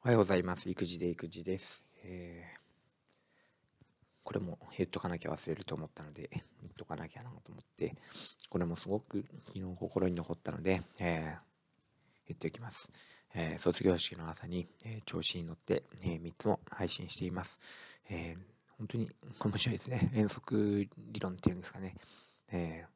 おはようございます。育児で育児です。えー、これも言っとかなきゃ忘れると思ったので、言っとかなきゃなと思って、これもすごく昨日心に残ったので、えー、言っておきます。えー、卒業式の朝に、え調子に乗って、え3つも配信しています。え本当に 面白いですね。遠足理論っていうんですかね。え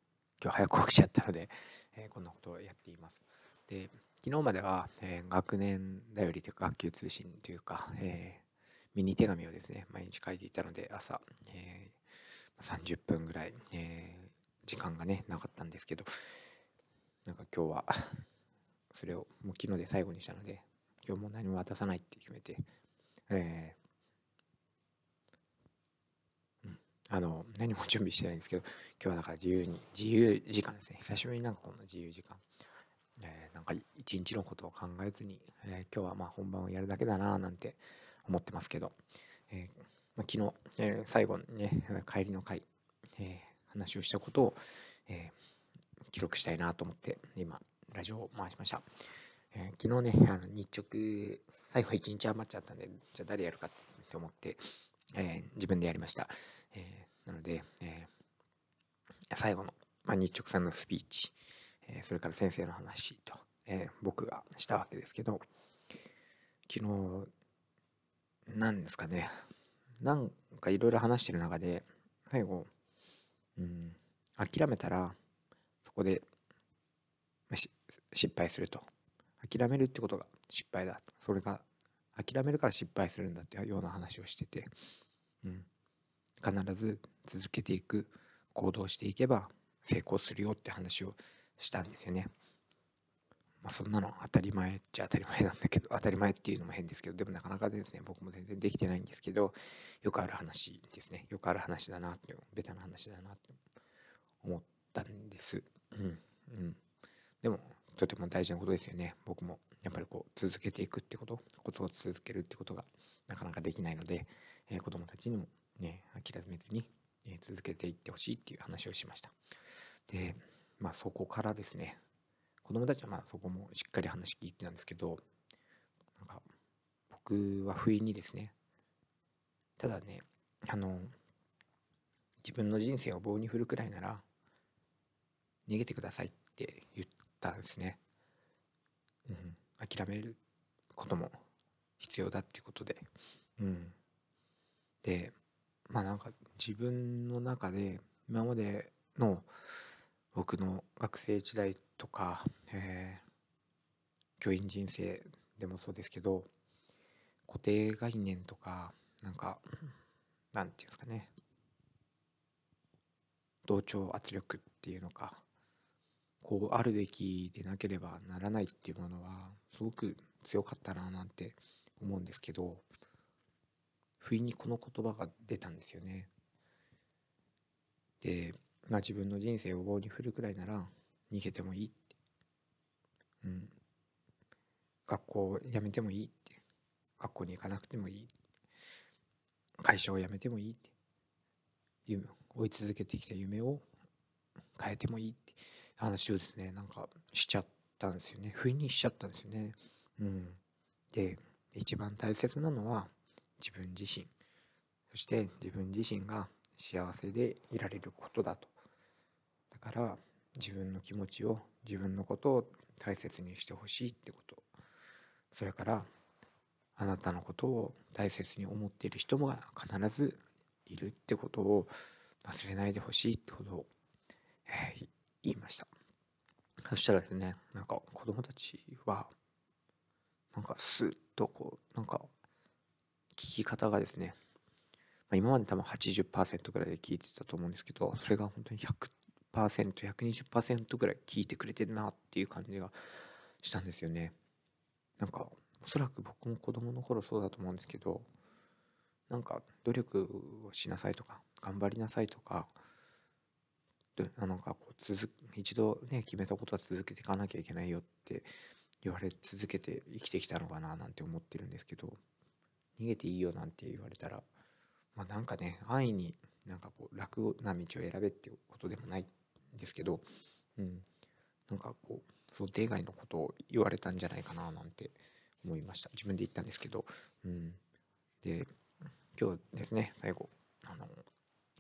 今日早く起きちゃったので、えこんなことをやっています。で昨日までは、えー、学年だよりというか学級通信というか、えー、ミニ手紙をですね毎日書いていたので朝、えー、30分ぐらい、え時間がねなかったんですけどなんか今日はそれをもう昨日で最後にしたので今日も何も渡さないって決めて、えうん、あの何も準備してないんですけど今日はだから自由に自由時間ですね。久しぶりになんかこんな自由時間。えー、なんか一日のことを考えずに、えー、今日はま本番をやるだけだななんて思ってますけど、えー、まあ、昨日、え最後にね帰りの会、え話をしたことを、え記録したいなと思って今ラジオを回しました、え昨日ねあの日直最後一日余っちゃったんでじゃあ誰やるかって思って、え自分でやりました、えなので、え最後の、まあ、日直さんのスピーチえそれから先生の話と、え僕がしたわけですけど昨日何ですかね。なんかいろいろ話してる中で最後、うん、諦めたらそこで失敗すると。諦めるってことが失敗だ。それが諦めるから失敗するんだっていうような話をしてて、うん、必ず続けていく行動していけば成功するよって話をしたんですよね。まあ、そんなの当たり前っちゃ当たり前なんだけど当たり前っていうのも変ですけどでもなかなかですね僕も全然できてないんですけどよくある話ですねよくある話だなってベタな話だなって思ったんです。うんうん、でもとても大事なことですよね僕もやっぱりこう続けていくってことコツを続けるってことがなかなかできないので、えー、子どもたちにもね諦めずに、え、続けていってほしいっていう話をしました。でまあそこからですね子供たちはまあそこもしっかり話聞いてたんですけどなんか僕は不意にですねただねあの自分の人生を棒に振るくらいなら逃げてくださいって言ったんですね。うん、諦めることも必要だっていうことで。うん、でまあなんか自分の中で今までの僕の学生時代とか、えー、教員人生でもそうですけど固定概念とかなんかなんていうんですかね同調圧力っていうのかこうあるべきでなければならないっていうものはすごく強かったななんて思うんですけど不意にこの言葉が出たんですよね。でまあ、自分の人生を棒に振るくらいなら逃げてもいいって、うん、学校を辞めてもいいって。学校に行かなくてもいい会社を辞めてもいいって。夢追い続けてきた夢を変えてもいいって。話をですねなんかしちゃったんですよね。不意にしちゃったんですよね。うん、で一番大切なのは自分自身。そして自分自身が幸せでいられることだと。から自分の気持ちを自分のことを大切にしてほしいってこと。それからあなたのことを大切に思っている人も必ずいるってことを忘れないでほしいってことを、えー、言いました。そしたらですねなんか子供たちはなんかスッとこうなんか聞き方がですね、今まで多分80%ぐらいで聞いてたと思うんですけどそれが本当に100 120%ぐらい聞いてくれてるなっていう感じがしたんですよね。なんかおそらく僕も子供の頃そうだと思うんですけどなんか努力をしなさいとか頑張りなさいとかなんかこう続一度ね決めたことは続けていかなきゃいけないよって言われ続けて生きてきたのかななんて思ってるんですけど逃げていいよなんて言われたらまあなんかね安易になんかこう楽な道を選べっていうことでもないですけど、うん、なんかこう想定外のことを言われたんじゃないかななんて思いました。自分で言ったんですけど、うん、で今日ですね最後あの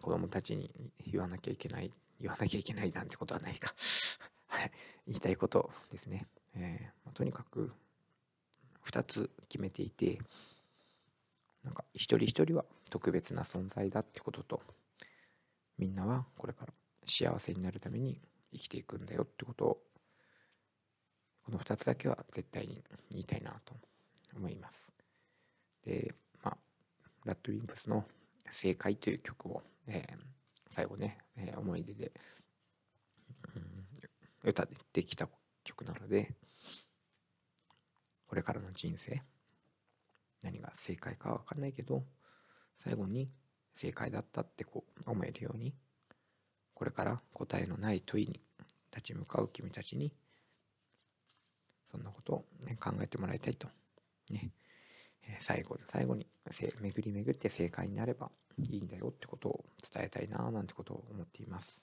子供たちに言わなきゃいけない言わなきゃいけないなんてことはないか。はい。言いたいことですね、えー、まあ、とにかく2つ決めていてなんか一人一人は特別な存在だってこととみんなはこれから幸せになるために生きていくんだよってことをこの2つだけは絶対に言いたいなと思います。で、まあ、ラッドウィンプスの「正解」という曲を、えー、最後ね、えー、思い出で、うん、歌ってきた曲なのでこれからの人生何が正解かは分かんないけど最後に正解だったってこう思えるようにこれから答えのない問いに立ち向かう君たちにそんなことを、ね、考えてもらいたいと。ね。え最後の最後に巡り巡って正解になればいいんだよってことを伝えたいななんてことを思っています。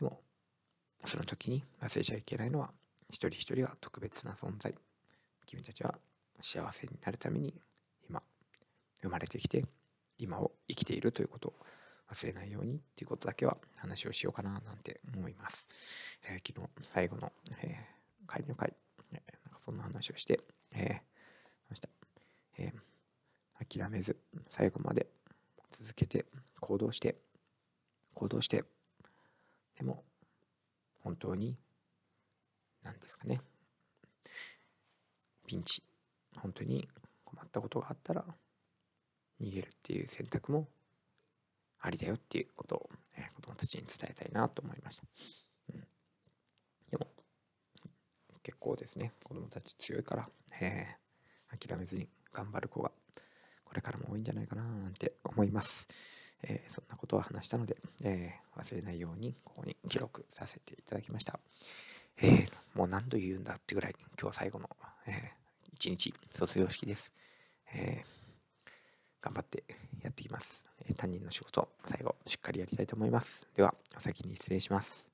でも、その時に忘れちゃいけないのは、一人一人は特別な存在。君たちは幸せになるために今、生まれてきて、今を生きているということを忘れないようにっていうことだけは話をしようかななんて思います。えー、昨日最後の、えー、帰りの会、えー、なんかそんな話をして、えー、ました。えー、諦めず最後まで続けて行動して行動してでも本当に何ですかねピンチ本当に困ったことがあったら逃げるっていう選択もありだよっていうことを、えー、子供たちに伝えたいなと思いました。うん、でも、結構ですね、子供たち強いから、えー、諦めずに頑張る子がこれからも多いんじゃないかななんて思います。えー、そんなことを話したので、えー、忘れないようにここに記録させていただきました。え、もう何度言うんだってぐらい今日最後の、えー、一日卒業式です。え頑張ってやっていきます。担任の仕事、最後、しっかりやりたいと思います。では、お先に失礼します。